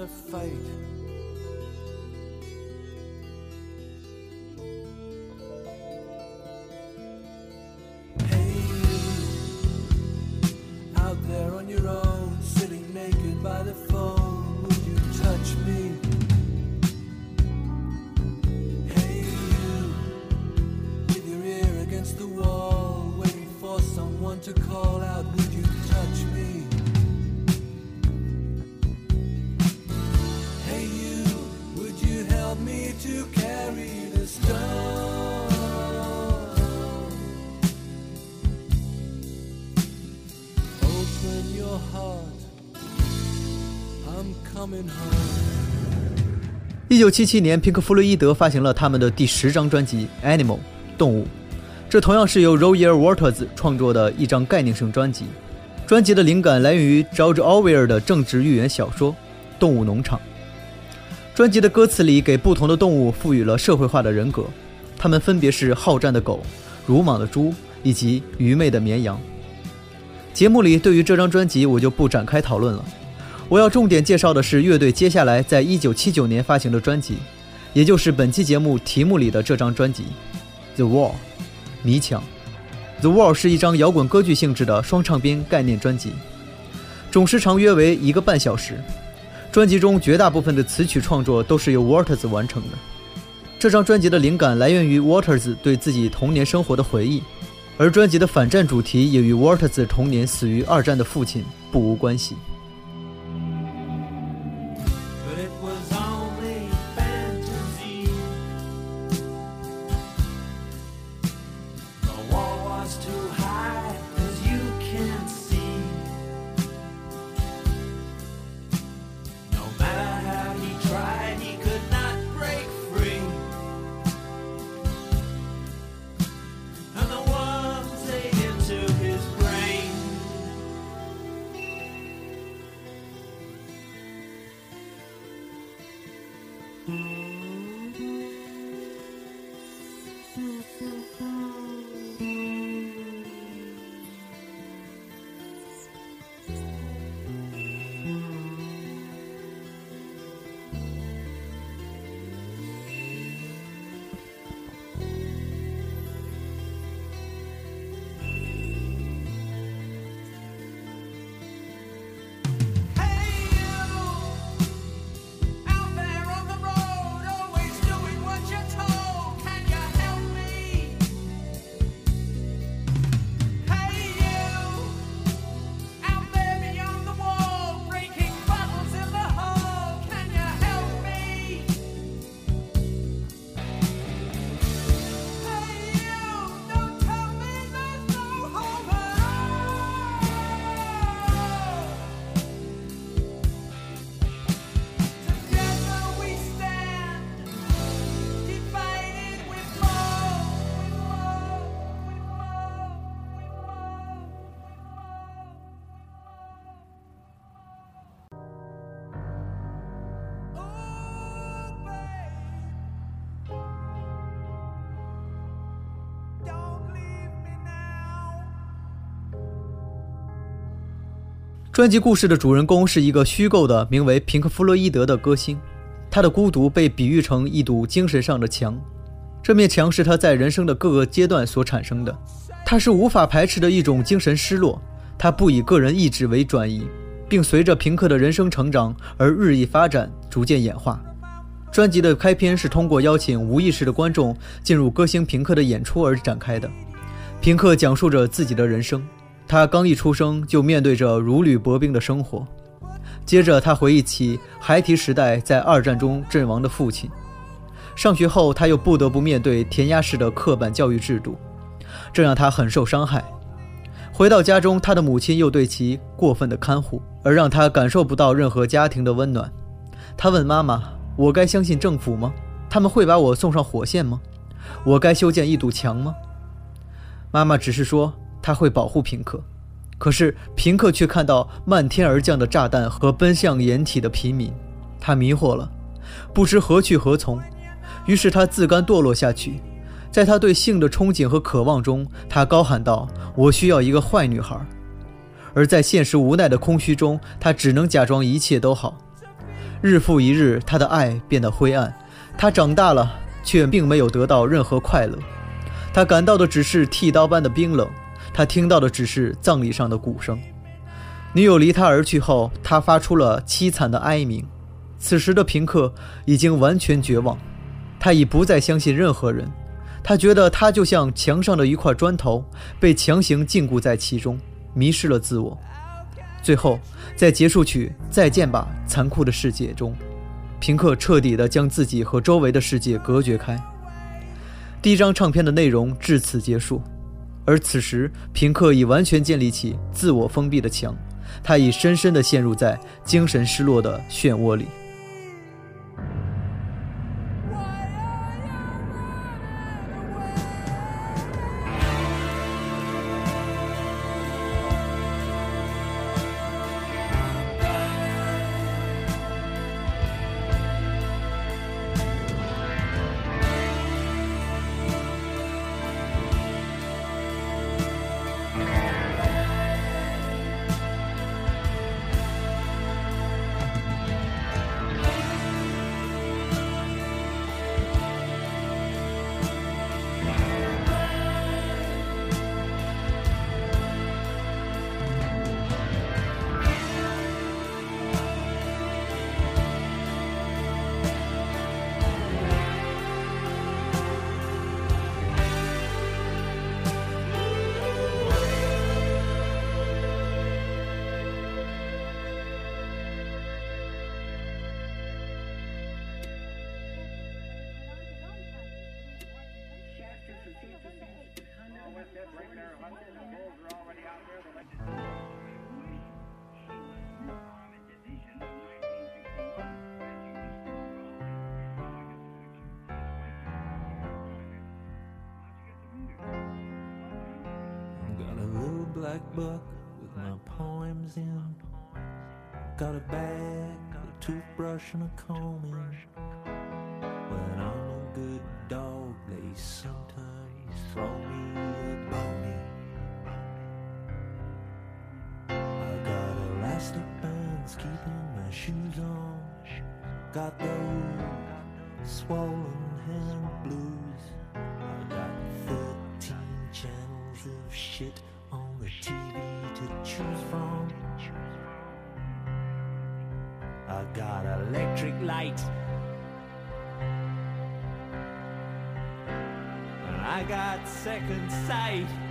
to fight. 九七七年，平克·弗洛伊德发行了他们的第十张专辑《Animal》动物，这同样是由 Roger Waters 创作的一张概念性专辑。专辑的灵感来源于 George Orwell 的政治寓言小说《动物农场》。专辑的歌词里给不同的动物赋予了社会化的人格，它们分别是好战的狗、鲁莽的猪以及愚昧的绵羊。节目里对于这张专辑我就不展开讨论了。我要重点介绍的是乐队接下来在一九七九年发行的专辑，也就是本期节目题目里的这张专辑《The Wall》迷墙。《The Wall》是一张摇滚歌剧性质的双唱编概念专辑，总时长约为一个半小时。专辑中绝大部分的词曲创作都是由 Waters 完成的。这张专辑的灵感来源于 Waters 对自己童年生活的回忆，而专辑的反战主题也与 Waters 童年死于二战的父亲不无关系。专辑故事的主人公是一个虚构的名为平克·弗洛伊德的歌星，他的孤独被比喻成一堵精神上的墙，这面墙是他在人生的各个阶段所产生的，他是无法排斥的一种精神失落，他不以个人意志为转移，并随着平克的人生成长而日益发展，逐渐演化。专辑的开篇是通过邀请无意识的观众进入歌星平克的演出而展开的。平克讲述着自己的人生，他刚一出生就面对着如履薄冰的生活。接着，他回忆起孩提时代在二战中阵亡的父亲。上学后，他又不得不面对填鸭式的刻板教育制度，这让他很受伤害，回到家中，他的母亲又对其过分的看护，而让他感受不到任何家庭的温暖。他问妈妈：“我该相信政府吗？他们会把我送上火线吗？我该修建一堵墙吗？”妈妈只是说他会保护平克。可是平克却看到漫天而降的炸弹和奔向掩体的平民，他迷惑了，不知何去何从。于是他自甘堕落下去，在他对性的憧憬和渴望中，他高喊道：“我需要一个坏女孩。”而在现实无奈的空虚中，他只能假装一切都好。日复一日，他的爱变得灰暗。他长大了，却并没有得到任何快乐。他感到的只是剃刀般的冰冷。他听到的只是葬礼上的鼓声。女友离他而去后，他发出了凄惨的哀鸣。此时的平克已经完全绝望，他已不再相信任何人。他觉得他就像墙上的一块砖头，被强行禁锢在其中，迷失了自我。最后，在结束曲《再见吧，残酷的世界》中，平克彻底地将自己和周围的世界隔绝开。第一张唱片的内容至此结束。而此时，平克已完全建立起自我封闭的墙，他已深深地陷入在精神失落的漩涡里。just hit Got a little black book with my poems in. Got a bag, got a toothbrush and a comb in. When I'm a good dog, they sometimes throw I got second sight.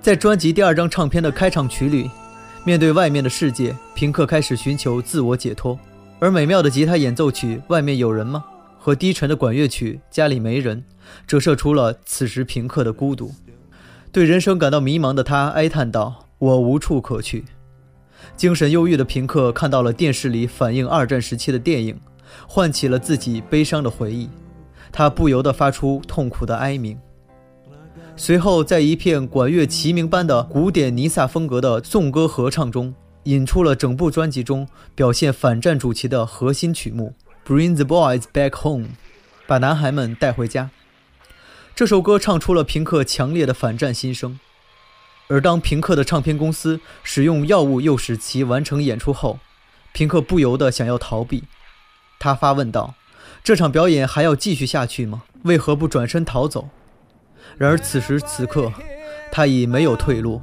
在专辑第二张唱片的开场曲里，面对外面的世界，平克开始寻求自我解脱。而美妙的吉他演奏曲《外面有人吗》和低沉的管乐曲《家里没人》，折射出了此时平克的孤独。对人生感到迷茫的他哀叹道：“我无处可去。”精神忧郁的平克看到了电视里反映二战时期的电影，唤起了自己悲伤的回忆，他不由得发出痛苦的哀鸣。随后，在一片管乐齐鸣般的古典尼萨风格的颂歌合唱中，引出了整部专辑中表现反战主题的核心曲目《Bring the Boys Back Home》，把男孩们带回家。这首歌唱出了平克强烈的反战心声。而当平克的唱片公司使用药物诱使其完成演出后，平克不由得想要逃避。他发问道：“这场表演还要继续下去吗？为何不转身逃走？”然而此时此刻，他已没有退路，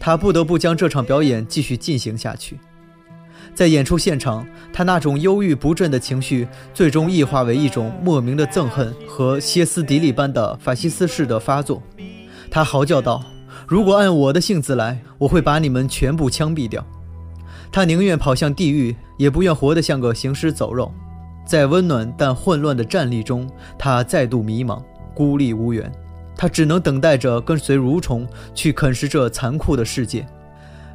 他不得不将这场表演继续进行下去。在演出现场，他那种忧郁不振的情绪最终异化为一种莫名的憎恨和歇斯底里般的法西斯式的发作。他嚎叫道：“如果按我的性子来，我会把你们全部枪毙掉。”他宁愿跑向地狱，也不愿活得像个行尸走肉。在温暖但混乱的战栗中，他再度迷茫，孤立无援。他只能等待着跟随蠕虫去啃食这残酷的世界，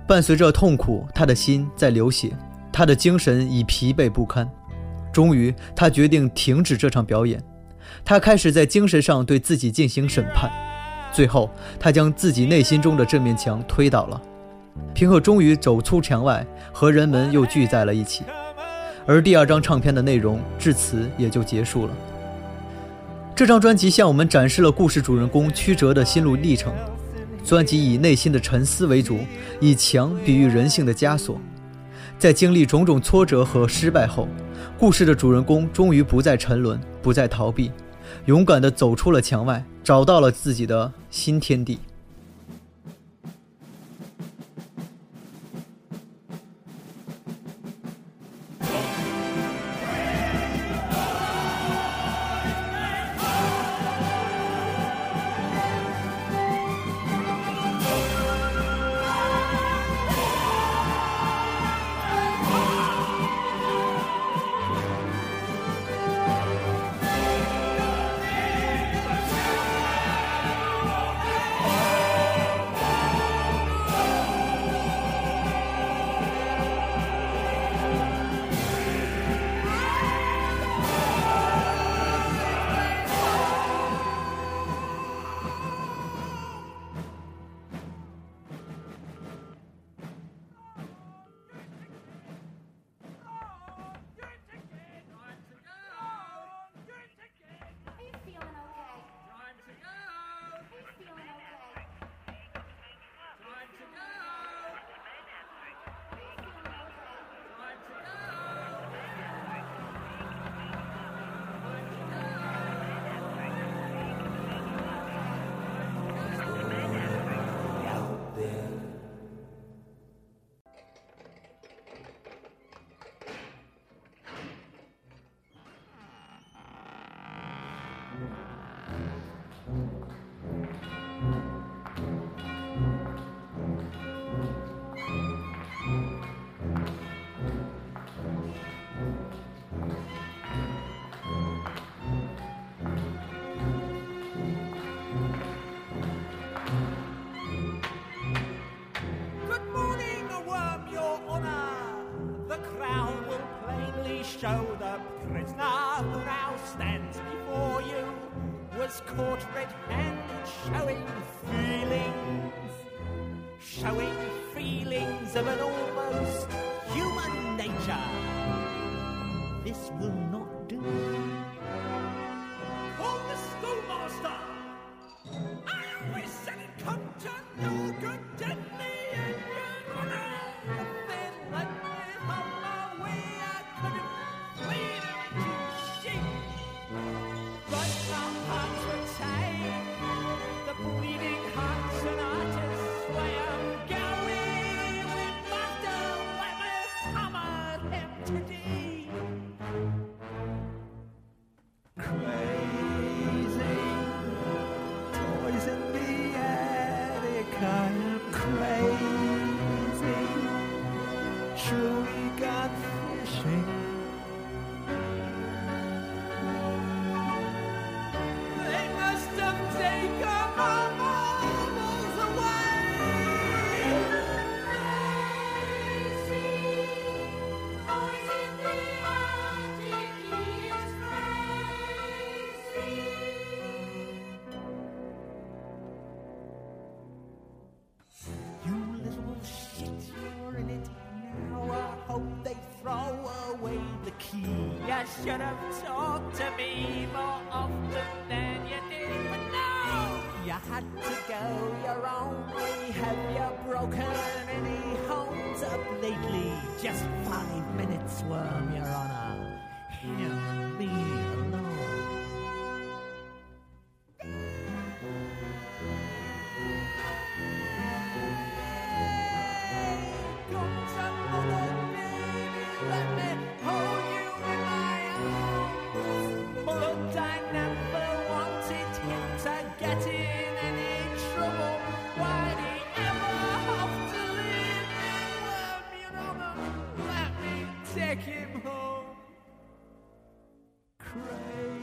伴随着痛苦，他的心在流血，他的精神已疲惫不堪。终于，他决定停止这场表演。他开始在精神上对自己进行审判，最后，他将自己内心中的这面墙推倒了。平克终于走出墙外，和人们又聚在了一起，而第二张唱片的内容至此也就结束了。这张专辑向我们展示了故事主人公曲折的心路历程。专辑以内心的沉思为主，以墙比喻人性的枷锁。在经历种种挫折和失败后，故事的主人公终于不再沉沦，不再逃避，勇敢地走出了墙外，找到了自己的新天地。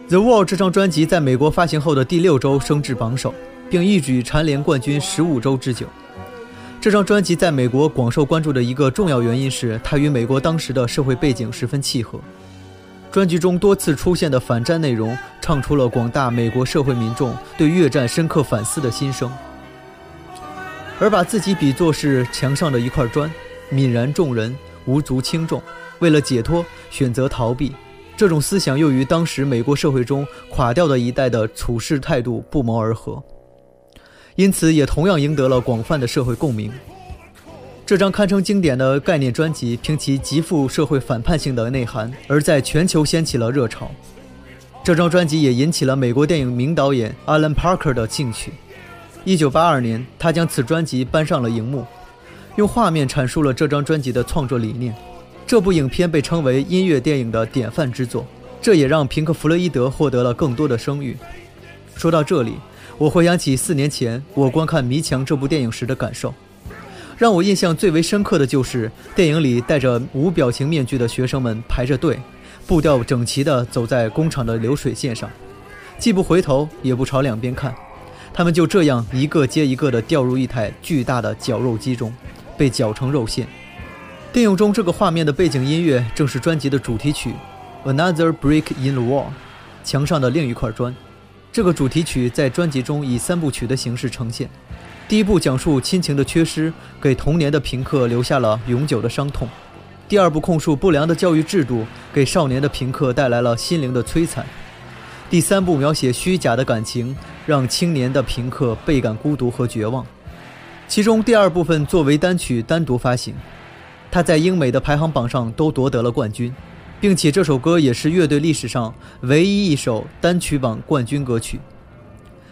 The Wall 这张专辑在美国发行后的第六周升至榜首，并一举蝉联冠军十五周之久。这张专辑在美国广受关注的一个重要原因是，它与美国当时的社会背景十分契合。专辑中多次出现的反战内容，唱出了广大美国社会民众对越战深刻反思的心声。而把自己比作是墙上的一块砖，泯然众人，无足轻重，为了解脱选择逃避，这种思想又与当时美国社会中垮掉的一代的处事态度不谋而合。因此，也同样赢得了广泛的社会共鸣。这张堪称经典的概念专辑，凭其极富社会反叛性的内涵，而在全球掀起了热潮。这张专辑也引起了美国电影名导演 Alan Parker 的兴趣。一九八二年，他将此专辑搬上了荧幕，用画面阐述了这张专辑的创作理念。这部影片被称为音乐电影的典范之作，这也让平克·弗洛伊德获得了更多的声誉。说到这里，我回想起四年前我观看《迷墙》这部电影时的感受，让我印象最为深刻的就是电影里戴着无表情面具的学生们排着队，步调整齐地走在工厂的流水线上，既不回头也不朝两边看，他们就这样一个接一个地掉入一台巨大的绞肉机中，被绞成肉馅。电影中这个画面的背景音乐正是专辑的主题曲《Another Brick in the Wall》，墙上的另一块砖。这个主题曲在专辑中以三部曲的形式呈现。第一部讲述亲情的缺失给童年的平克留下了永久的伤痛；第二部控诉不良的教育制度给少年的平克带来了心灵的摧残；第三部描写虚假的感情让青年的平克倍感孤独和绝望。其中第二部分作为单曲单独发行，他在英美的排行榜上都夺得了冠军。并且这首歌也是乐队历史上唯一一首单曲榜冠军歌曲。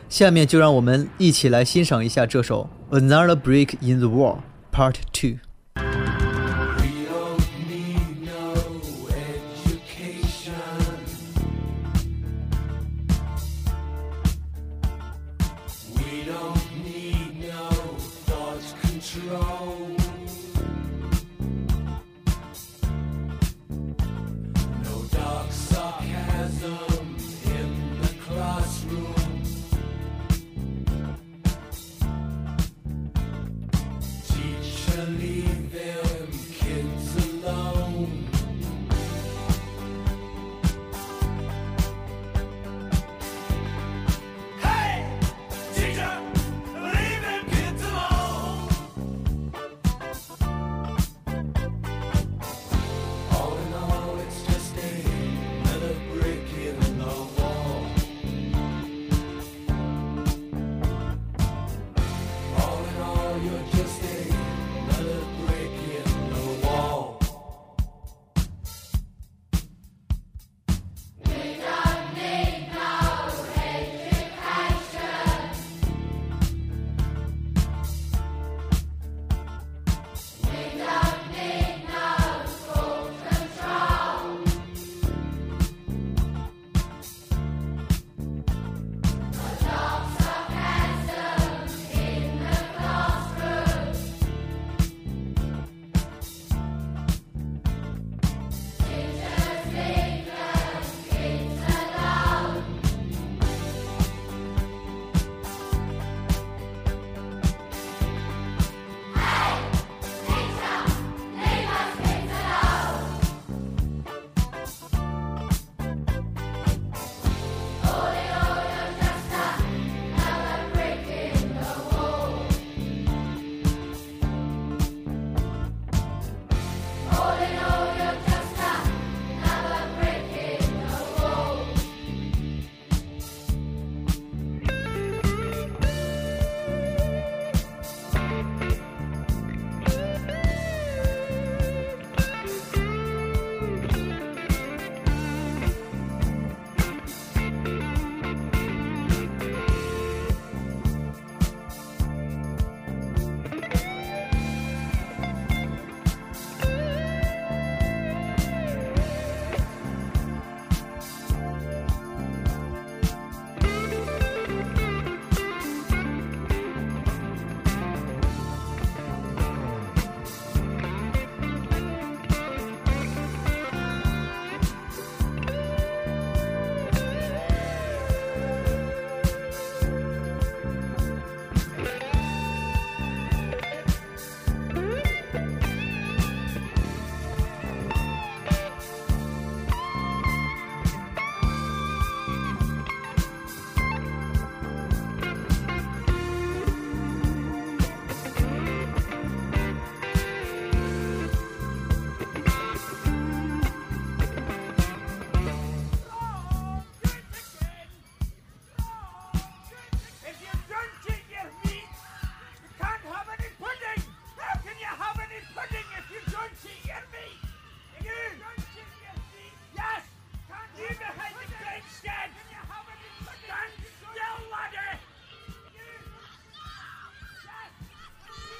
下面就让我们一起来欣赏一下这首《Another Break in the Wall》Part Two。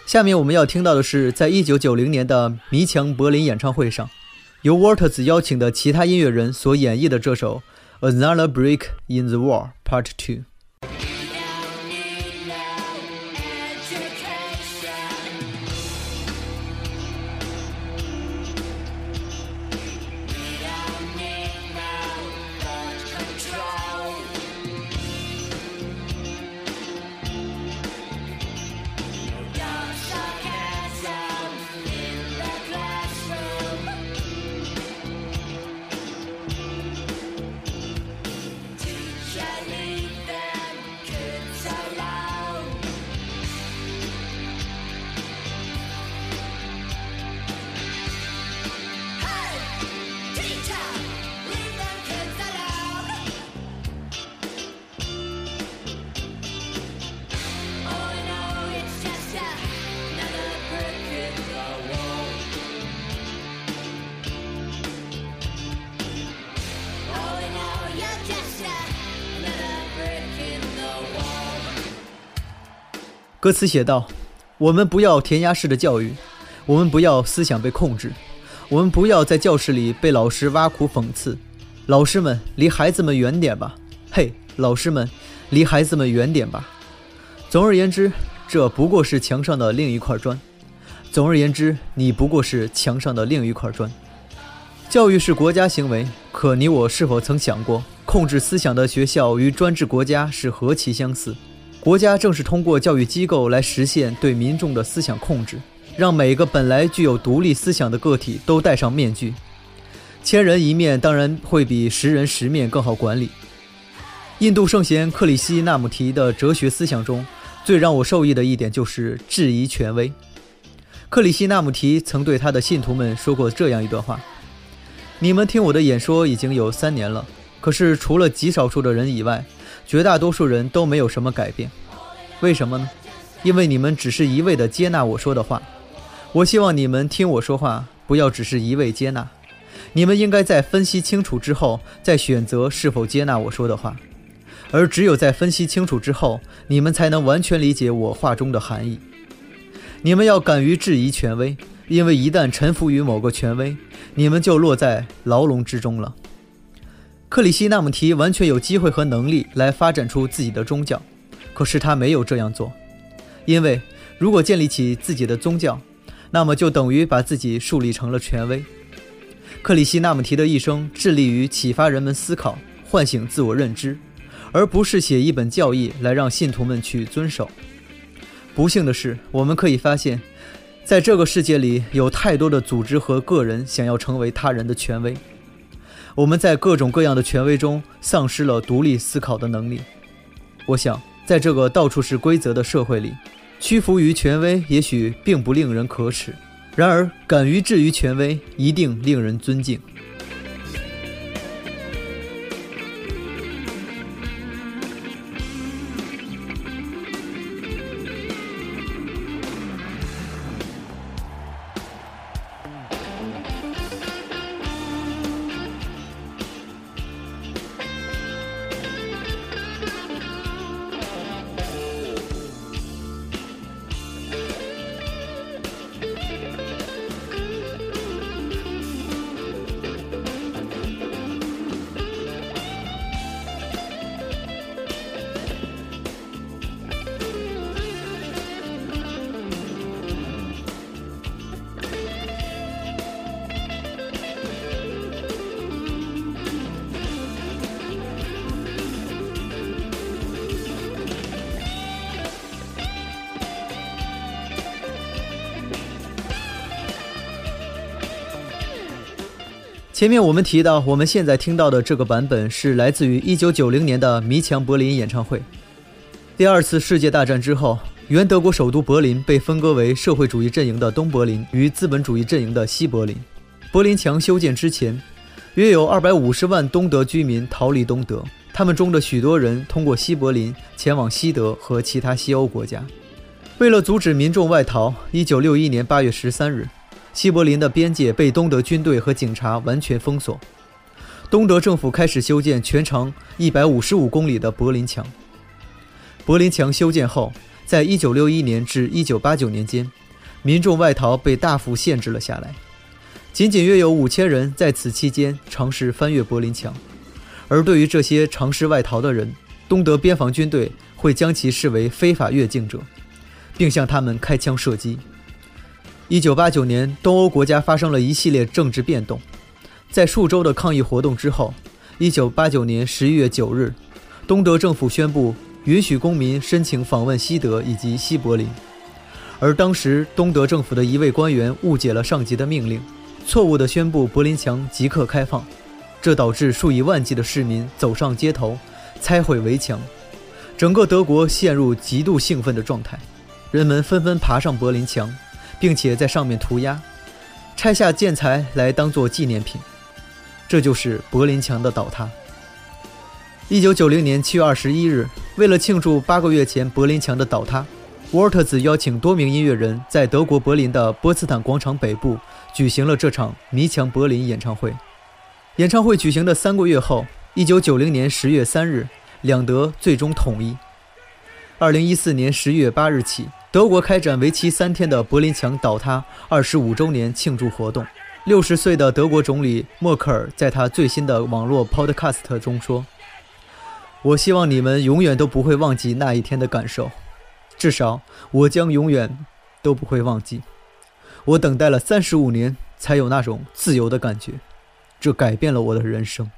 下面我们要听到的是，在一九九零年的迷墙柏林演唱会上，由 Waters 邀请的其他音乐人所演绎的这首《Another Break in the Wall Part Two》。歌词写道：“我们不要填鸭式的教育，我们不要思想被控制，我们不要在教室里被老师挖苦讽刺。老师们，离孩子们远点吧！嘿，老师们，离孩子们远点吧！总而言之，这不过是墙上的另一块砖。总而言之，你不过是墙上的另一块砖。教育是国家行为，可你我是否曾想过，控制思想的学校与专制国家是何其相似？国家正是通过教育机构来实现对民众的思想控制，让每个本来具有独立思想的个体都戴上面具。千人一面当然会比十人十面更好管理。印度圣贤克里希那穆提的哲学思想中，最让我受益的一点就是质疑权威。克里希那穆提曾对他的信徒们说过这样一段话：“你们听我的演说已经有三年了，可是除了极少数的人以外，绝大多数人都没有什么改变。为什么呢？因为你们只是一味地接纳我说的话。我希望你们听我说话，不要只是一味接纳。你们应该在分析清楚之后，再选择是否接纳我说的话。而只有在分析清楚之后，你们才能完全理解我话中的含义。你们要敢于质疑权威，因为一旦臣服于某个权威，你们就落在牢笼之中了。克里希那穆提完全有机会和能力来发展出自己的宗教，可是他没有这样做，因为如果建立起自己的宗教，那么就等于把自己树立成了权威。克里希那穆提的一生致力于启发人们思考，唤醒自我认知，而不是写一本教义来让信徒们去遵守。不幸的是，我们可以发现，在这个世界里有太多的组织和个人想要成为他人的权威。我们在各种各样的权威中丧失了独立思考的能力。我想，在这个到处是规则的社会里，屈服于权威也许并不令人可耻，然而敢于质疑权威一定令人尊敬。前面我们提到，我们现在听到的这个版本是来自于1990年的迷墙柏林演唱会。第二次世界大战之后，原德国首都柏林被分割为社会主义阵营的东柏林与资本主义阵营的西柏林。柏林墙修建之前，约有250万东德居民逃离东德，他们中的许多人通过西柏林前往西德和其他西欧国家。为了阻止民众外逃，1961年8月13日。西柏林的边界被东德军队和警察完全封锁，东德政府开始修建全长一百五十五公里的柏林墙。柏林墙修建后，在1961年至1989年间，民众外逃被大幅限制了下来，仅仅约有5000人在此期间尝试翻越柏林墙。而对于这些尝试外逃的人，东德边防军队会将其视为非法越境者，并向他们开枪射击。1989年，东欧国家发生了一系列政治变动，在数周的抗议活动之后，1989年11月9日，东德政府宣布允许公民申请访问西德以及西柏林。而当时东德政府的一位官员误解了上级的命令，错误地宣布柏林墙即刻开放，这导致数以万计的市民走上街头，拆毁围墙，整个德国陷入极度兴奋的状态，人们纷纷爬上柏林墙，并且在上面涂鸦，拆下建材来当做纪念品。这就是柏林墙的倒塌。一九九零年七月二十一日，为了庆祝八个月前柏林墙的倒塌，沃尔特兹邀请多名音乐人在德国柏林的波茨坦广场北部举行了这场《迷墙柏林》演唱会。演唱会举行的三个月后，一九九零年十月三日，两德最终统一。二零一四年十一月八日起，德国开展为期三天的柏林墙倒塌二十五周年庆祝活动。六十岁的德国总理默克尔在他最新的网络 Podcast 中说：“我希望你们永远都不会忘记那一天的感受，至少我将永远都不会忘记。我等待了三十五年，才有那种自由的感觉，这改变了我的人生。”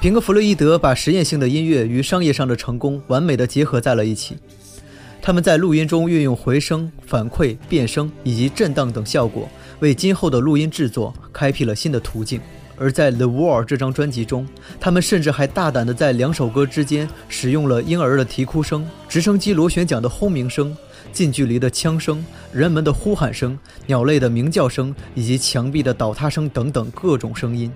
平克·弗洛伊德把实验性的音乐与商业上的成功完美的结合在了一起。他们在录音中运用回声、反馈、变声以及震荡等效果，为今后的录音制作开辟了新的途径。而在《The War》这张专辑中，他们甚至还大胆地在两首歌之间使用了婴儿的啼哭声、直升机螺旋桨的轰鸣声、近距离的枪声、人们的呼喊声、鸟类的鸣叫声以及墙壁的倒塌声等等各种声音。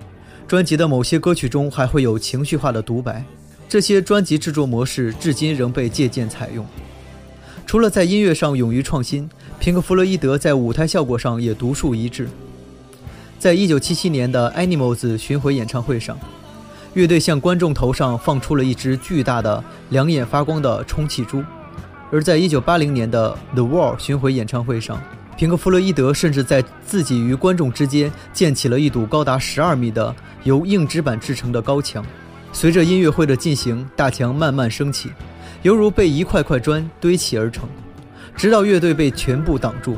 专辑的某些歌曲中还会有情绪化的独白，这些专辑制作模式至今仍被借鉴采用。除了在音乐上勇于创新，平克·弗洛伊德在舞台效果上也独树一帜。在1977年的 Animals 巡回演唱会上，乐队向观众头上放出了一只巨大的、两眼发光的充气猪；而在1980年的 The Wall 巡回演唱会上，平克·弗洛伊德甚至在自己与观众之间建起了一堵高达12米的由硬纸板制成的高墙。随着音乐会的进行，大墙慢慢升起，犹如被一块块砖堆砌而成，直到乐队被全部挡住。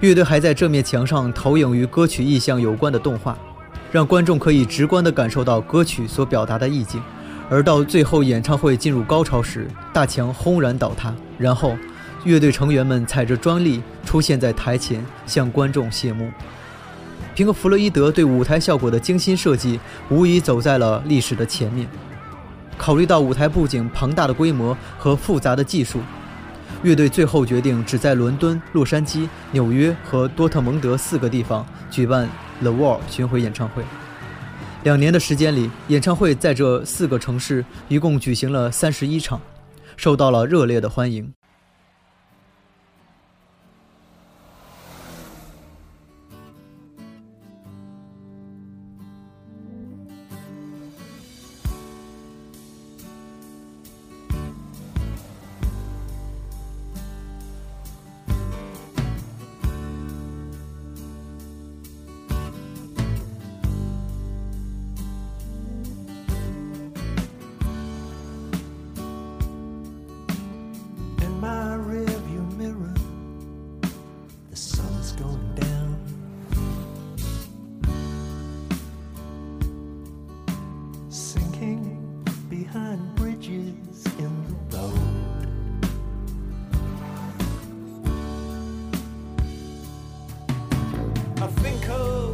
乐队还在这面墙上投影与歌曲意象有关的动画，让观众可以直观地感受到歌曲所表达的意境，而到最后演唱会进入高潮时，大墙轰然倒塌，然后乐队成员们踩着专利出现在台前，向观众谢幕。平克·弗洛伊德对舞台效果的精心设计，无疑走在了历史的前面。考虑到舞台布景庞大的规模和复杂的技术，乐队最后决定只在伦敦、洛杉矶、纽约和多特蒙德四个地方举办 The Wall 巡回演唱会。两年的时间里，演唱会在这四个城市一共举行了三十一场，受到了热烈的欢迎。I think of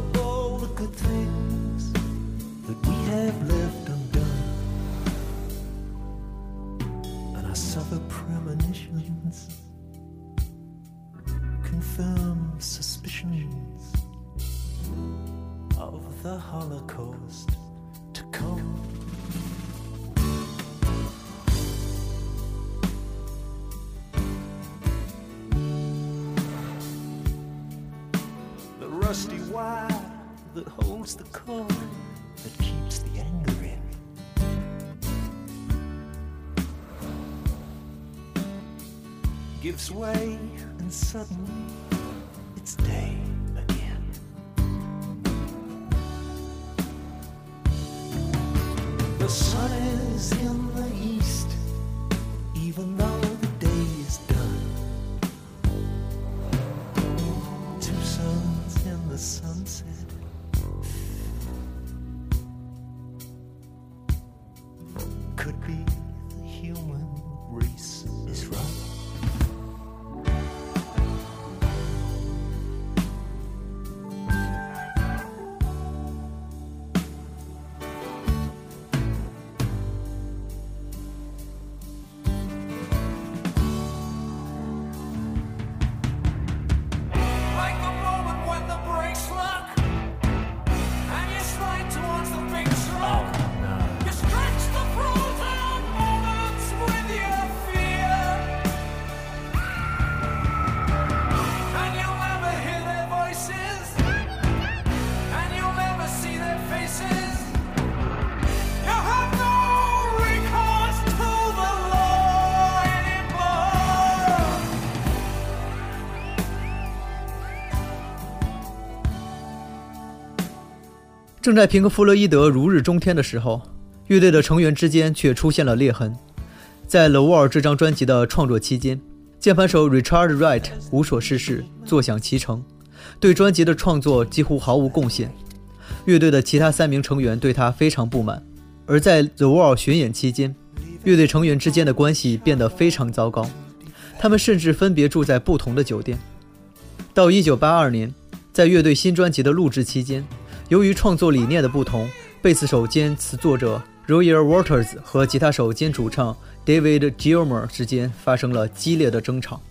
gives way, and suddenly it's day again. The sun is in the east, 正在平克·弗洛伊德如日中天的时候，乐队的成员之间却出现了裂痕。在《The Wall》这张专辑的创作期间，键盘手 Richard Wright 无所事事，坐享其成，对专辑的创作几乎毫无贡献。乐队的其他三名成员对他非常不满。而在《The Wall》巡演期间，乐队成员之间的关系变得非常糟糕，他们甚至分别住在不同的酒店。到1982年，在乐队新专辑的录制期间，由于创作理念的不同，贝斯手兼词作者 Royer Waters 和吉他手兼主唱 David Gilmour 之间发生了激烈的争吵。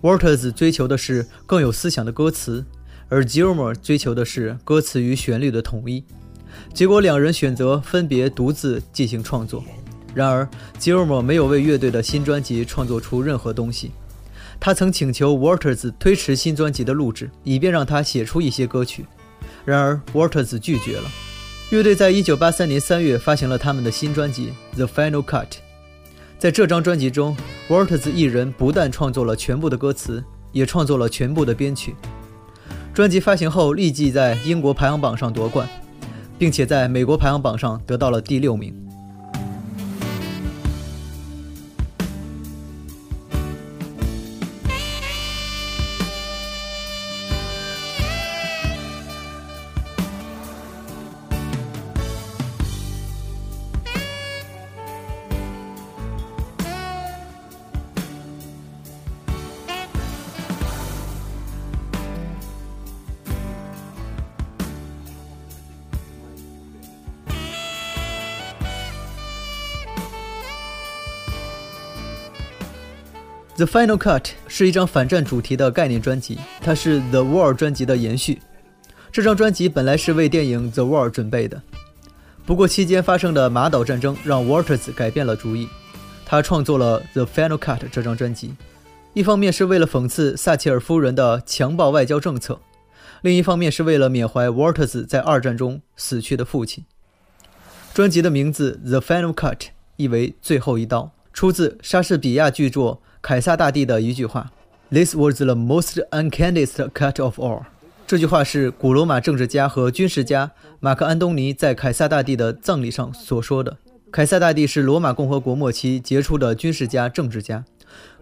Waters 追求的是更有思想的歌词，而 Gilmour 追求的是歌词与旋律的统一。结果，两人选择分别独自进行创作。然而，Gilmour 没有为乐队的新专辑创作出任何东西。他曾请求 Waters 推迟新专辑的录制，以便让他写出一些歌曲。然而，Walters 拒绝了。乐队在1983年3月发行了他们的新专辑《The Final Cut》。在这张专辑中，Walters 一人不但创作了全部的歌词，也创作了全部的编曲。专辑发行后，立即在英国排行榜上夺冠，并且在美国排行榜上得到了第六名。The Final Cut 是一张反战主题的概念专辑，它是 The War 专辑的延续。这张专辑本来是为电影 The War 准备的，不过期间发生的马岛战争让 Waters 改变了主意，他创作了 The Final Cut 这张专辑。一方面是为了讽刺撒切尔夫人的强暴外交政策，另一方面是为了缅怀 Waters 在二战中死去的父亲。专辑的名字 The Final Cut 意为最后一刀，出自莎士比亚剧作《凯撒大帝》的一句话：“This was the most uncandest cut of all。”这句话是古罗马政治家和军事家马克·安东尼在凯撒大帝的葬礼上所说的。凯撒大帝是罗马共和国末期杰出的军事家、政治家。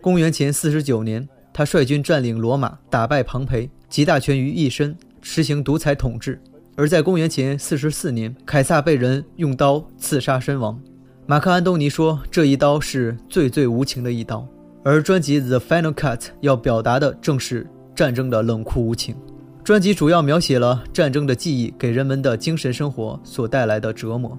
公元前四十九年，他率军占领罗马，打败庞培，集大权于一身，实行独裁统治。而在公元前四十四年，凯撒被人用刀刺杀身亡。马克·安东尼说：“这一刀是最最无情的一刀。”而专辑《The Final Cut》要表达的正是战争的冷酷无情。专辑主要描写了战争的记忆给人们的精神生活所带来的折磨。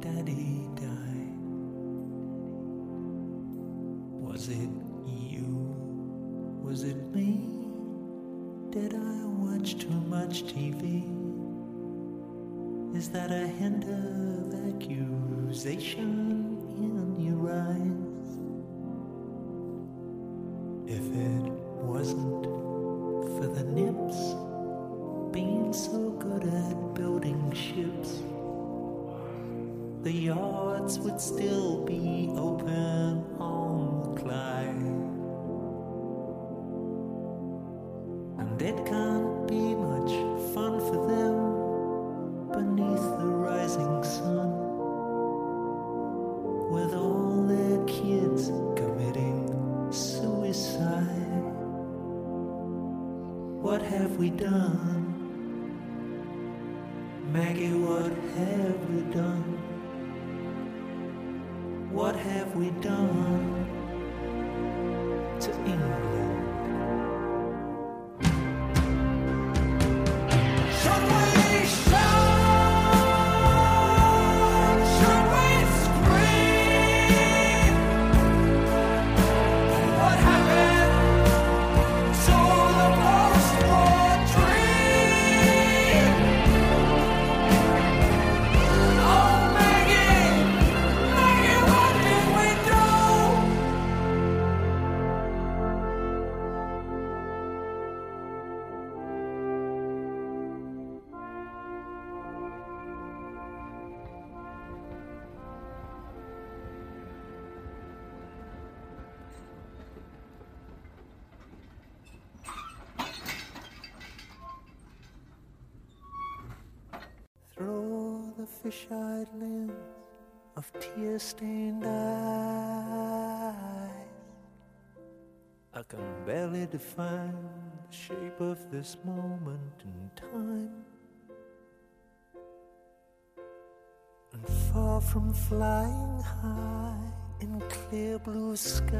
Daddy died. Was it Was it me? Did I watch too much TV? Is that a hint of accusation in your eyes? If it wasn't for the nips being so good at building ships, the yards would still fish-eyed lens of tear-stained eyes. I can barely define the shape of this moment in time. And far from flying high in clear blue skies,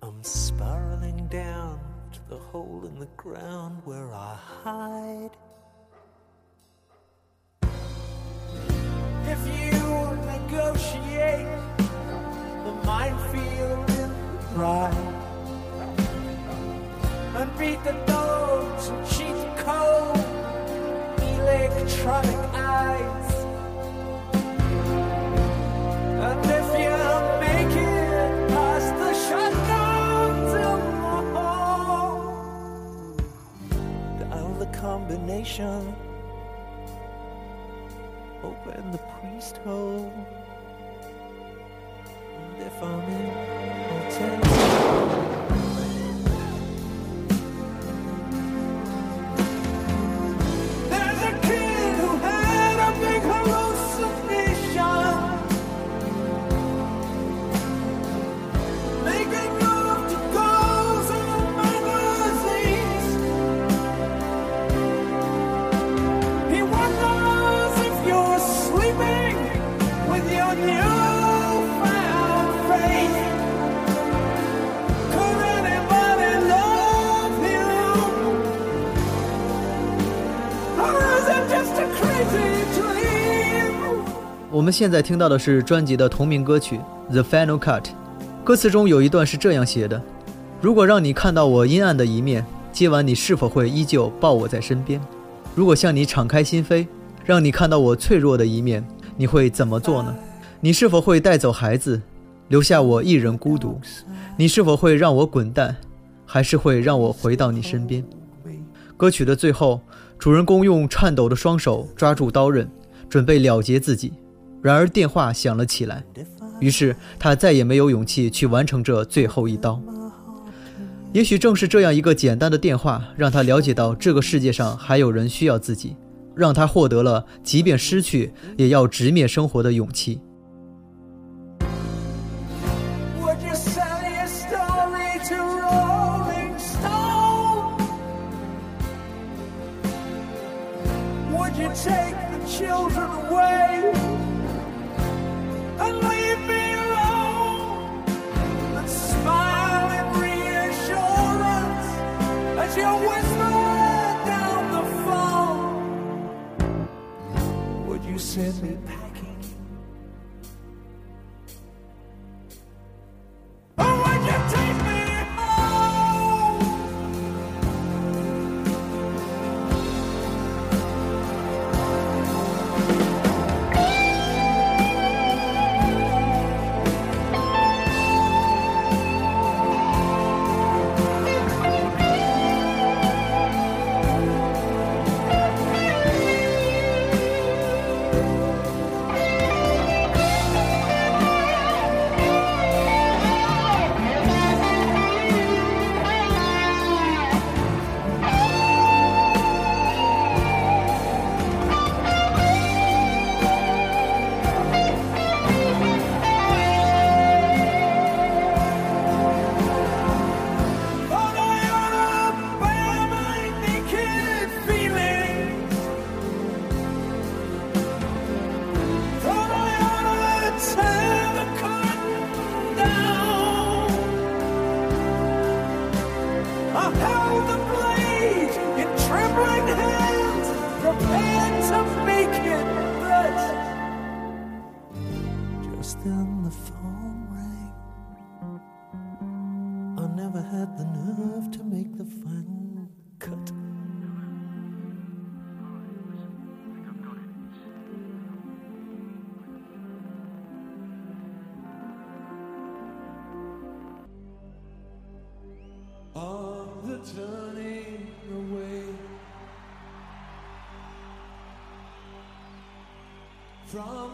I'm spiraling down to the hole in the ground where I hide. Pride and beat the dogs and cheat the code, electronic eyes. And if you make it past the shotguns in the hall, Dial the combination. Open the priest hole. And if I'm in, 们现在听到的是专辑的同名歌曲《The Final Cut》，歌词中有一段是这样写的：“如果让你看到我阴暗的一面，今晚你是否会依旧抱我在身边？如果向你敞开心扉，让你看到我脆弱的一面，你会怎么做呢？你是否会带走孩子，留下我一人孤独？你是否会让我滚蛋，还是会让我回到你身边？”歌曲的最后，主人公用颤抖的双手抓住刀刃，准备了结自己。然而电话响了起来，于是他再也没有勇气去完成这最后一刀。也许正是这样一个简单的电话，让他了解到这个世界上还有人需要自己，让他获得了即便失去也要直面生活的勇气。set me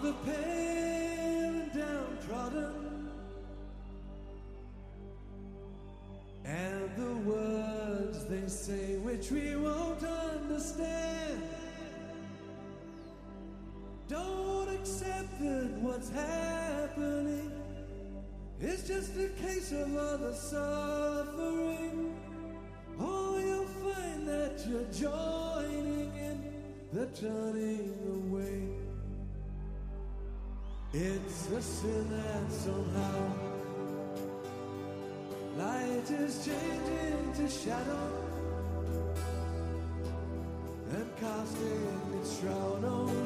the pain. Somehow Light is changing to shadow and casting its shroud over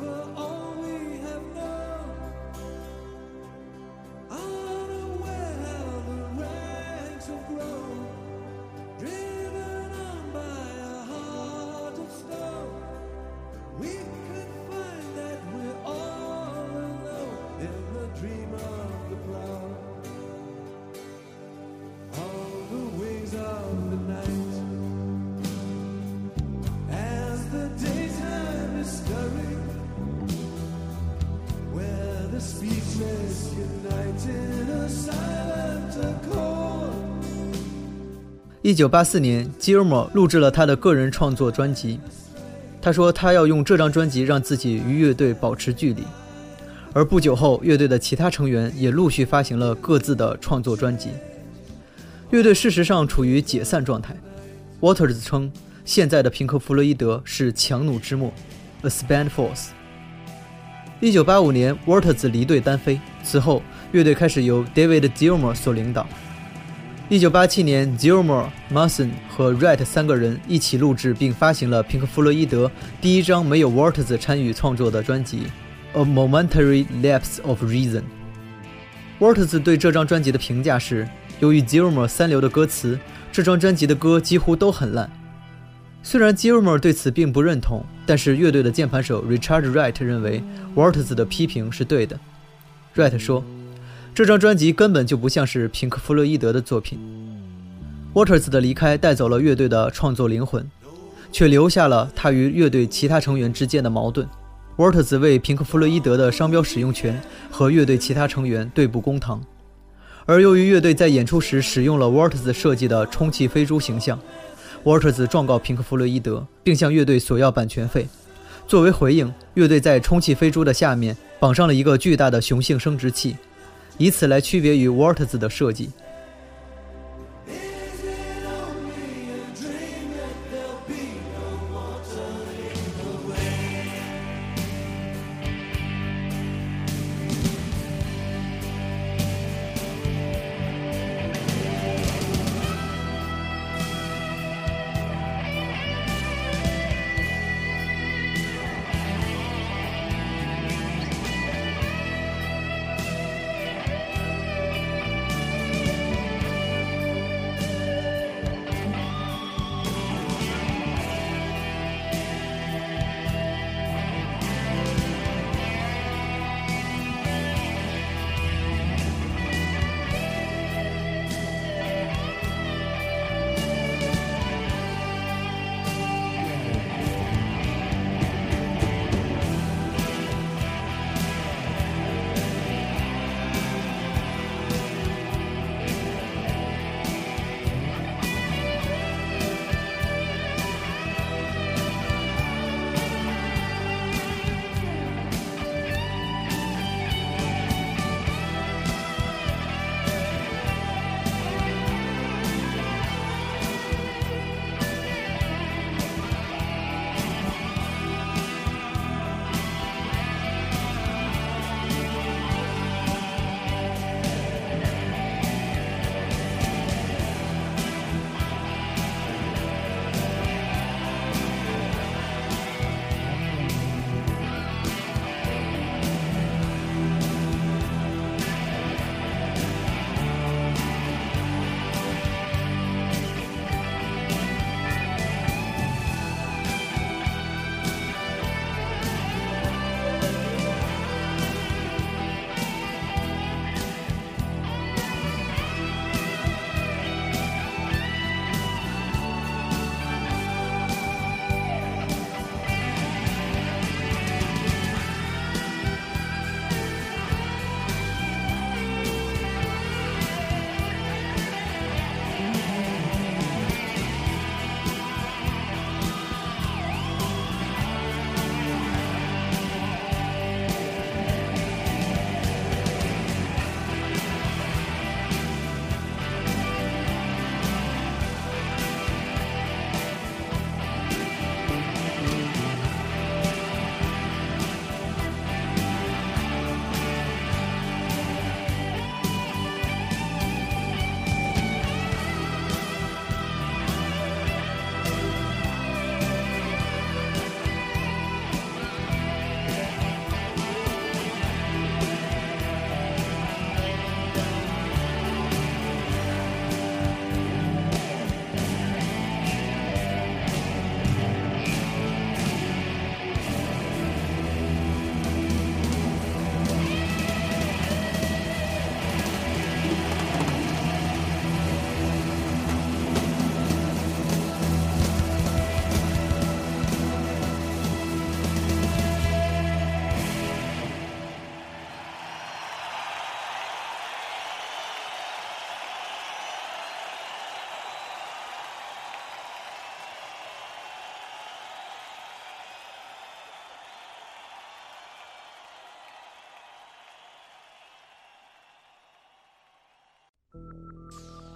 一九八四年，Gilmore 录制了他的个人创作专辑。他说他要用这张专辑让自己与乐队保持距离。而不久后，乐队的其他成员也陆续发行了各自的创作专辑。乐队事实上处于解散状态。Waters 称，现在的平克·弗洛伊德是强弩之末，a spent force。一九八五年，Waters 离队单飞，此后乐队开始由 David Gilmour 所领导。一九八七年，Gilmore、Mason 和 Wright 三个人一起录制并发行了平克·弗洛伊德第一张没有 Waters 参与创作的专辑《A Momentary Lapse of Reason》。Waters 对这张专辑的评价是：由于 Gilmore 三流的歌词，这张专辑的歌几乎都很烂。虽然 Gilmore 对此并不认同，但是乐队的键盘手 Richard Wright 认为 Waters 的批评是对的。Wright 说。这张专辑根本就不像是平克·弗洛伊德的作品。Waters 的离开带走了乐队的创作灵魂，却留下了他与乐队其他成员之间的矛盾。Waters 为平克·弗洛伊德的商标使用权和乐队其他成员对簿公堂，而由于乐队在演出时使用了 Waters 设计的充气飞猪形象，Waters 状告平克·弗洛伊德，并向乐队索要版权费。作为回应，乐队在充气飞猪的下面绑上了一个巨大的雄性生殖器。以此来区别于 Waters 的设计。you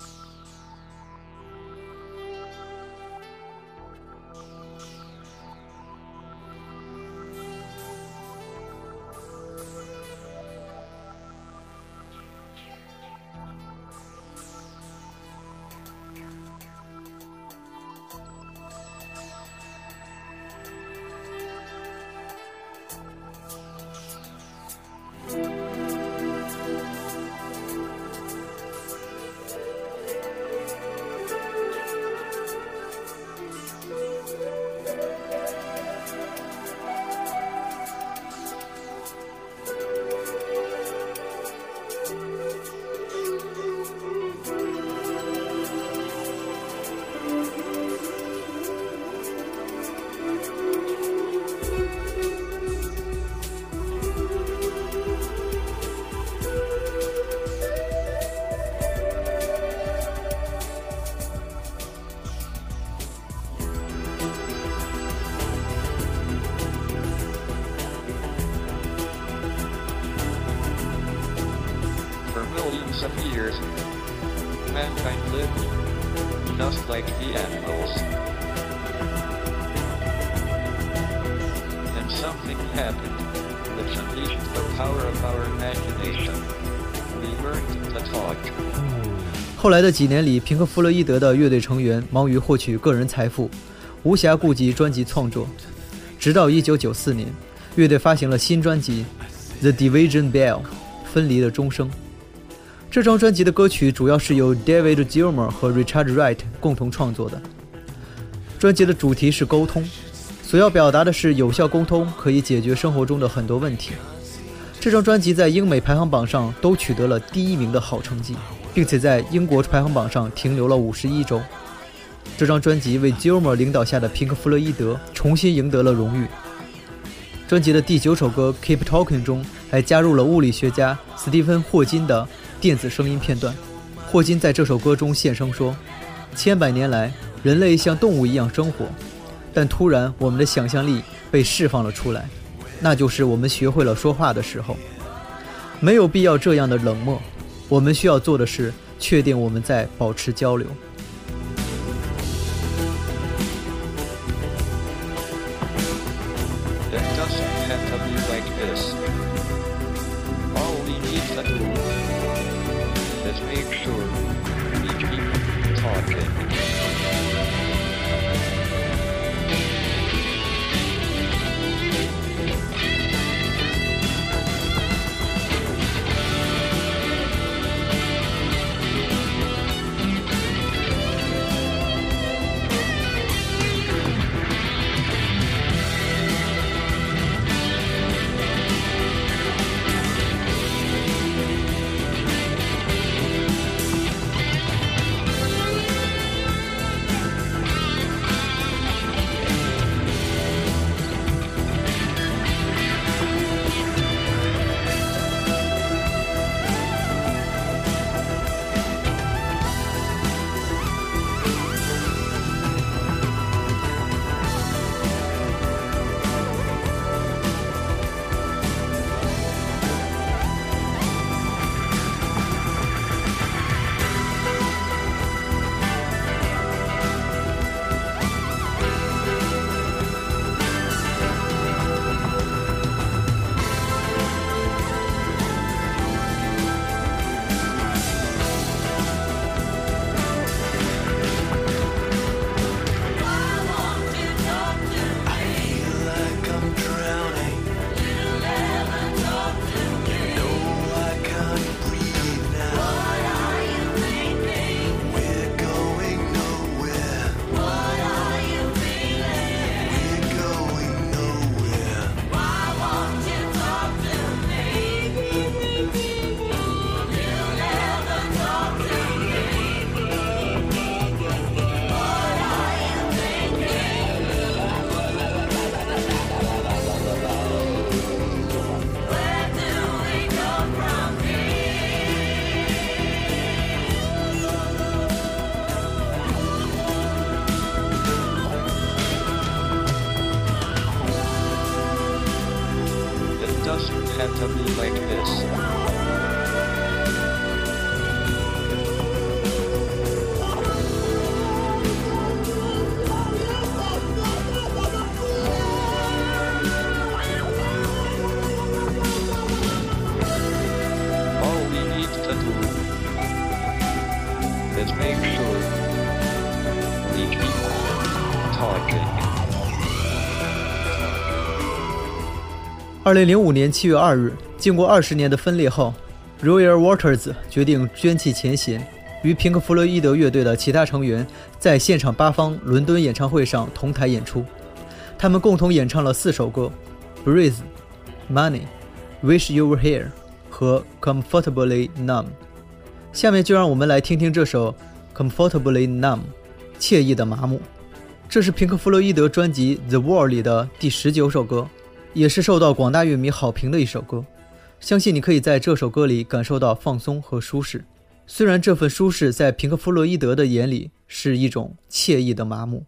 后来的几年里，平克·弗洛伊德的乐队成员忙于获取个人财富，无暇顾及专辑创作。直到1994年，乐队发行了新专辑《The Division Bell》（分离的钟声）。这张专辑的歌曲主要是由 David Gilmour 和 Richard Wright 共同创作的。专辑的主题是沟通，所要表达的是有效沟通可以解决生活中的很多问题。这张专辑在英美排行榜上都取得了第一名的好成绩，并且在英国排行榜上停留了五十一周。这张专辑为 Gilmour 领导下的平克·弗洛伊德重新赢得了荣誉。专辑的第九首歌《Keep Talking》中还加入了物理学家斯蒂芬·霍金的电子声音片段。霍金在这首歌中现声说：“千百年来，人类像动物一样生活，但突然我们的想象力被释放了出来，那就是我们学会了说话的时候。没有必要这样的冷漠，我们需要做的是确定我们在保持交流。”二零零五年七月二日，经过二十年的分裂后，Royal Waters 决定捐弃前嫌，与平克·弗洛伊德乐队的其他成员在现场八方伦敦演唱会上同台演出。他们共同演唱了四首歌，《Breathe》、《Money》、《Wish You Were Here》和《Comfortably Numb》。下面就让我们来听听这首《Comfortably Numb》，惬意的麻木。这是平克·弗洛伊德专辑《The Wall》里的第十九首歌，也是受到广大乐迷好评的一首歌。相信你可以在这首歌里感受到放松和舒适，虽然这份舒适在平克·弗洛伊德的眼里是一种惬意的麻木。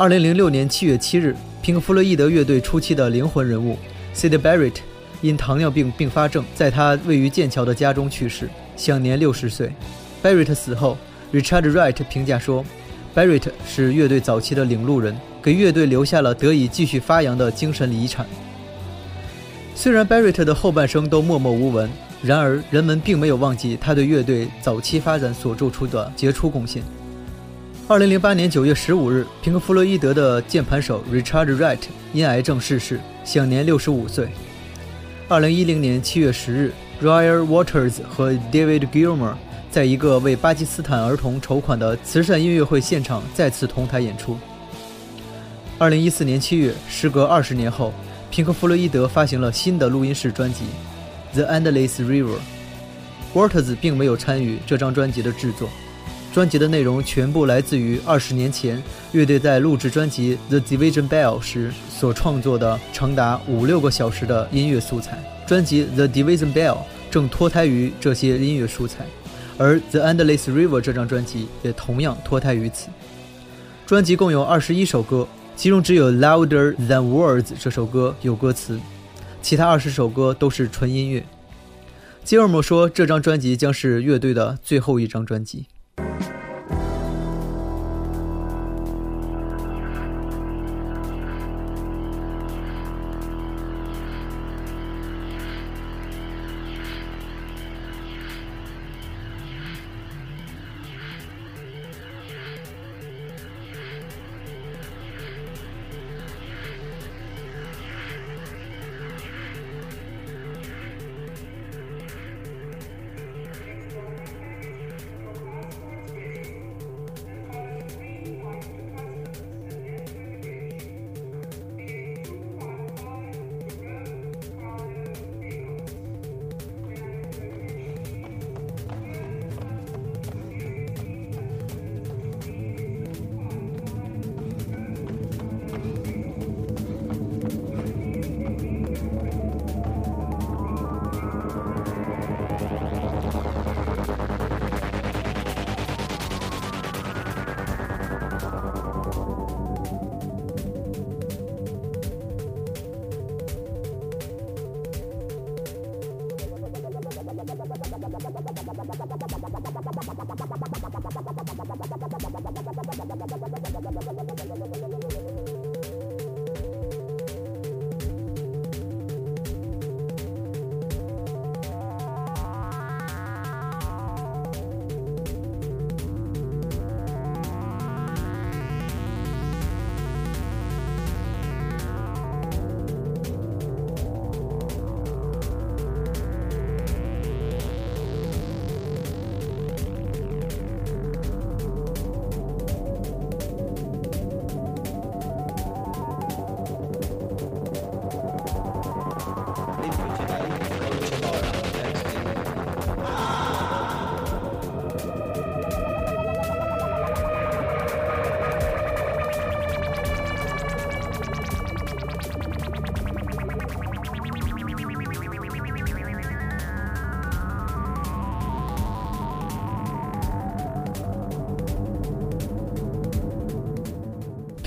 二零零六年七月七日，平克·弗洛伊德乐队初期的灵魂人物 Sid Barrett 因糖尿病并发症，在他位于剑桥的家中去世，享年六十岁。Barrett 死后，Richard Wright 评价说，Barrett 是乐队早期的领路人，给乐队留下了得以继续发扬的精神遗产。虽然 Barrett 的后半生都默默无闻，然而，人们并没有忘记他对乐队早期发展所做出的杰出贡献。二零零八年九月十五日，平克·弗洛伊德的键盘手 Richard Wright 因癌症逝世，享年六十五岁。二零一零年七月十日，Roger Waters 和 David Gilmour 在一个为巴基斯坦儿童筹款的慈善音乐会现场再次同台演出。二零一四年七月，时隔二十年后，平克·弗洛伊德发行了新的录音室专辑《The Endless River》。Waters 并没有参与这张专辑的制作，专辑的内容全部来自于二十年前乐队在录制专辑《The Division Bell》时所创作的长达五六个小时的音乐素材。专辑《The Division Bell》正脱胎于这些音乐素材，而《The Endless River》这张专辑也同样脱胎于此。专辑共有二十一首歌，其中只有《Louder Than Words》这首歌有歌词，其他二十首歌都是纯音乐。吉尔莫说，这张专辑将是乐队的最后一张专辑。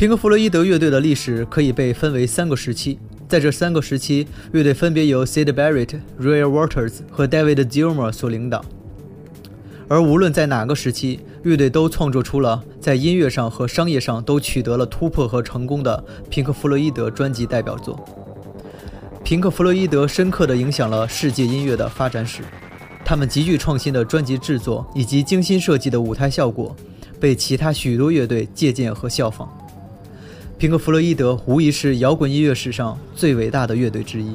平克·弗洛伊德乐队的历史可以被分为三个时期，在这三个时期，乐队分别由 Sid Barrett、Roy Waters 和 David g i l m o r 所领导。而无论在哪个时期，乐队都创作出了在音乐上和商业上都取得了突破和成功的平克·弗洛伊德专辑代表作。平克·弗洛伊德深刻地影响了世界音乐的发展史，他们极具创新的专辑制作以及精心设计的舞台效果，被其他许多乐队借鉴和效仿。平克·弗洛伊德无疑是摇滚音乐史上最伟大的乐队之一。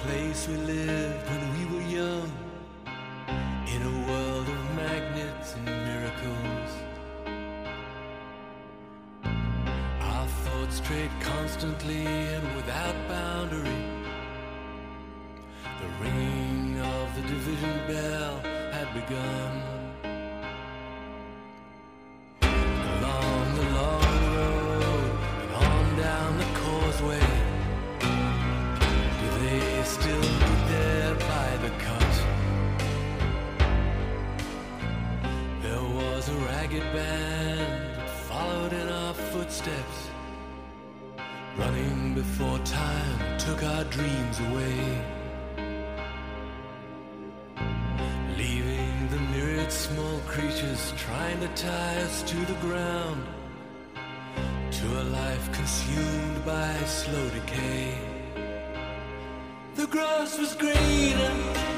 place we lived when we were young in a world of magnets and miracles. Our thoughts trade constantly and without boundary. The ringing of the division bell had begun. was greener.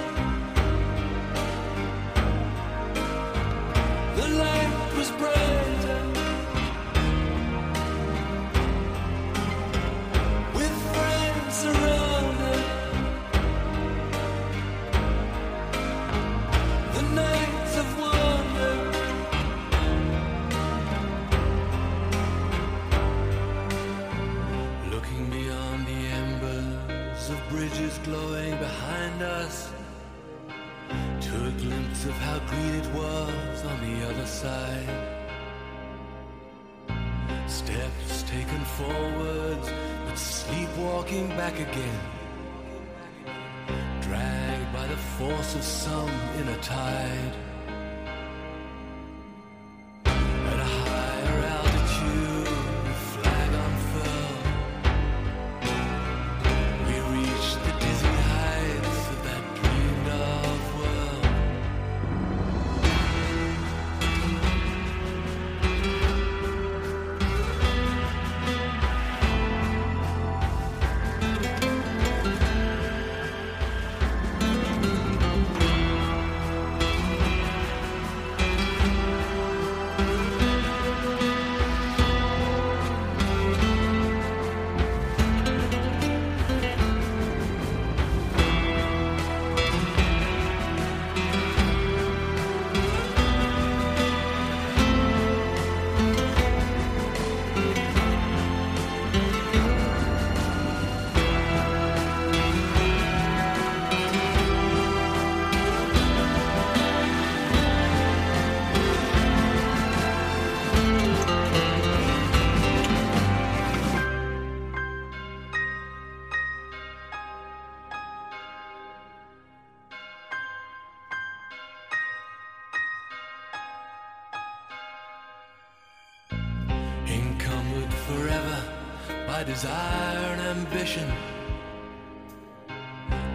desire and ambition.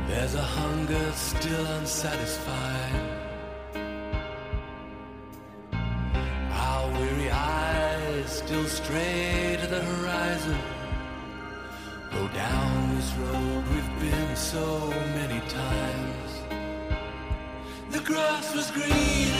There's a hunger still unsatisfied. Our weary eyes still stray to the horizon. Go down this road we've been so many times. The grass was green.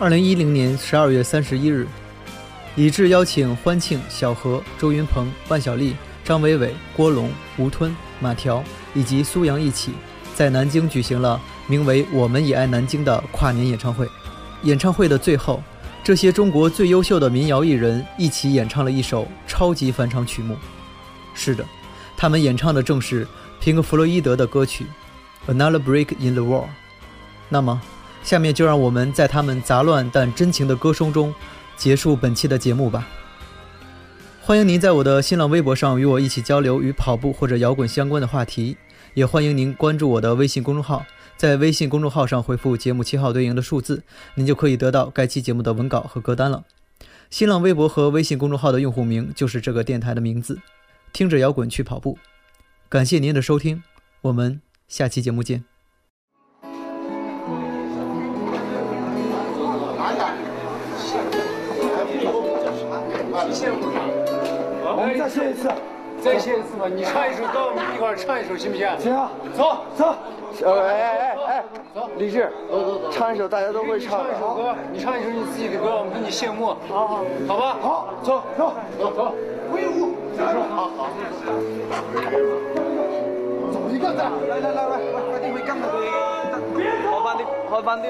二零一零年十二月三十一日，李志邀请欢庆、小何、周云鹏、万晓利、张伟伟、郭龙、吴吞、马条以及苏阳一起，在南京举行了名为《我们也爱南京》的跨年演唱会。演唱会的最后，这些中国最优秀的民谣艺人一起演唱了一首超级翻唱曲目。是的，他们演唱的正是平克·弗洛伊德的歌曲《Another Break in the Wall》。那么，下面就让我们在他们杂乱但真情的歌声中，结束本期的节目吧。欢迎您在我的新浪微博上与我一起交流与跑步或者摇滚相关的话题，也欢迎您关注我的微信公众号，在微信公众号上回复节目七号对应的数字，您就可以得到该期节目的文稿和歌单了。新浪微博和微信公众号的用户名就是这个电台的名字，听着摇滚去跑步。感谢您的收听，我们下期节目见。我们再献一次，再献一次吧。你唱一首歌，我们一块儿唱一首，行不行？行。啊，走。走。呃，哎哎哎，李志，走走走唱一首大家都会唱的。唱一首歌，你唱一首你自己的歌，我们给你谢幕。好好，好吧。好，走。走走。走。威武！好好。走。一个的，来来来来，快啲去跟佢。開翻啲，開翻啲。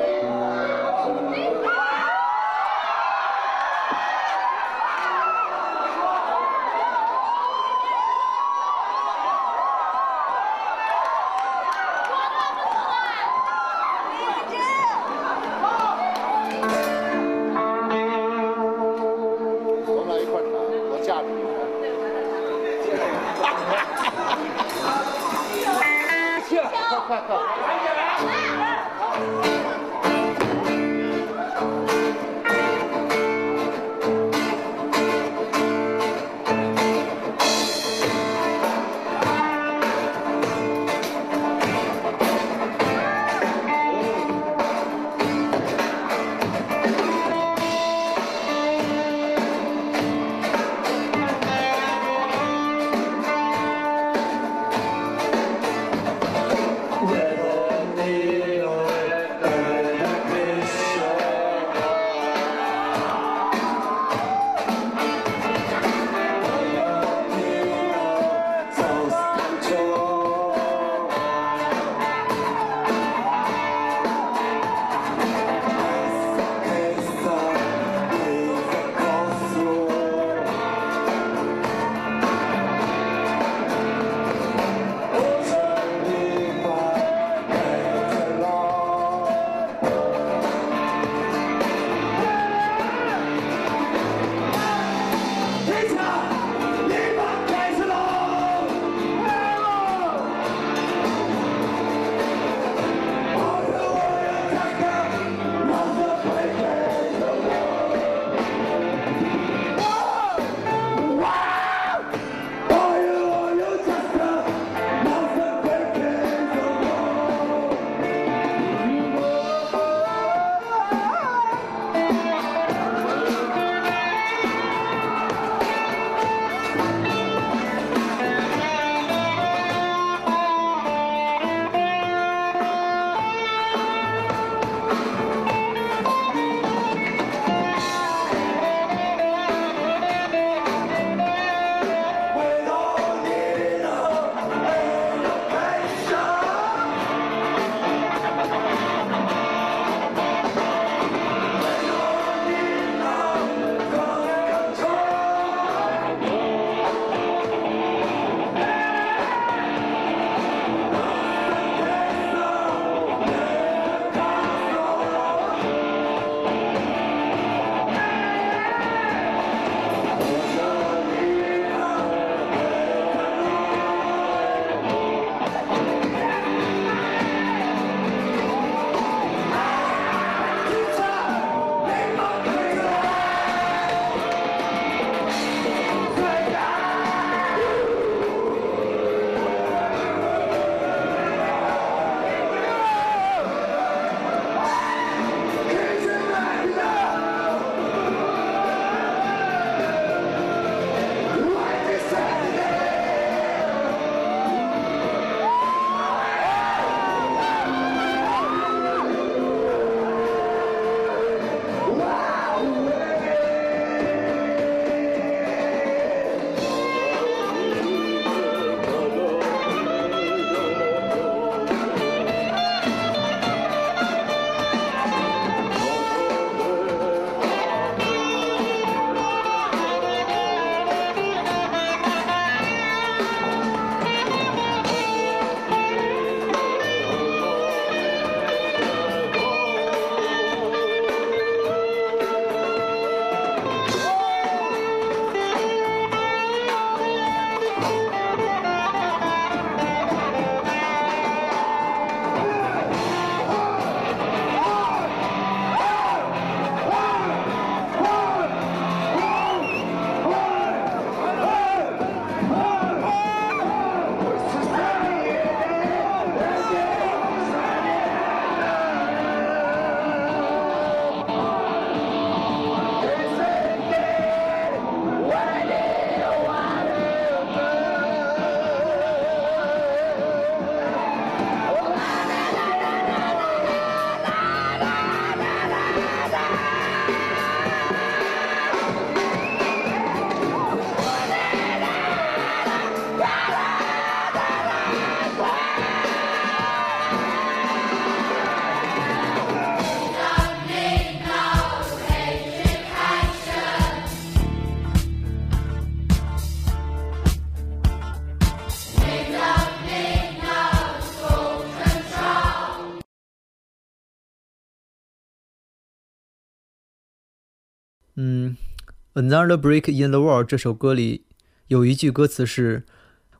Another Brick in the Wall》这首歌里有一句歌词是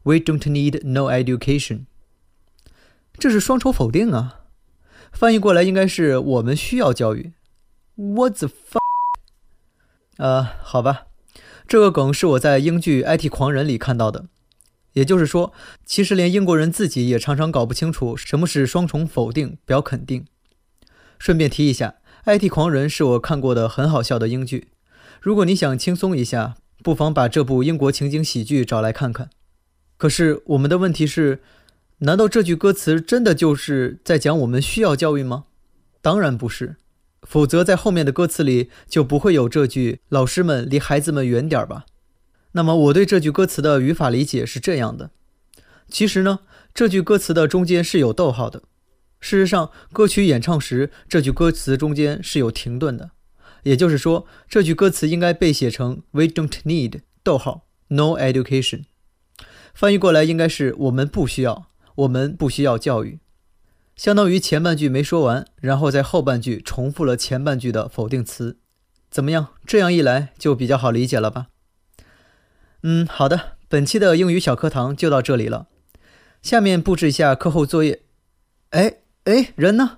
“We don't need no education”，这是双重否定啊。翻译过来应该是“我们需要教育”。What the fuck？呃，好吧，这个梗是我在英剧《IT 狂人》里看到的。也就是说，其实连英国人自己也常常搞不清楚什么是双重否定表肯定。顺便提一下，《IT 狂人》是我看过的很好笑的英剧。如果你想轻松一下，不妨把这部英国情景喜剧找来看看。可是我们的问题是，难道这句歌词真的就是在讲我们需要教育吗？当然不是，否则在后面的歌词里就不会有这句“老师们离孩子们远点儿吧”。那么我对这句歌词的语法理解是这样的：其实呢，这句歌词的中间是有逗号的。事实上，歌曲演唱时，这句歌词中间是有停顿的。也就是说，这句歌词应该被写成 “We don't need 逗号 no education”，翻译过来应该是“我们不需要，我们不需要教育”，相当于前半句没说完，然后在后半句重复了前半句的否定词。怎么样？这样一来就比较好理解了吧？嗯，好的，本期的英语小课堂就到这里了。下面布置一下课后作业。哎哎，人呢？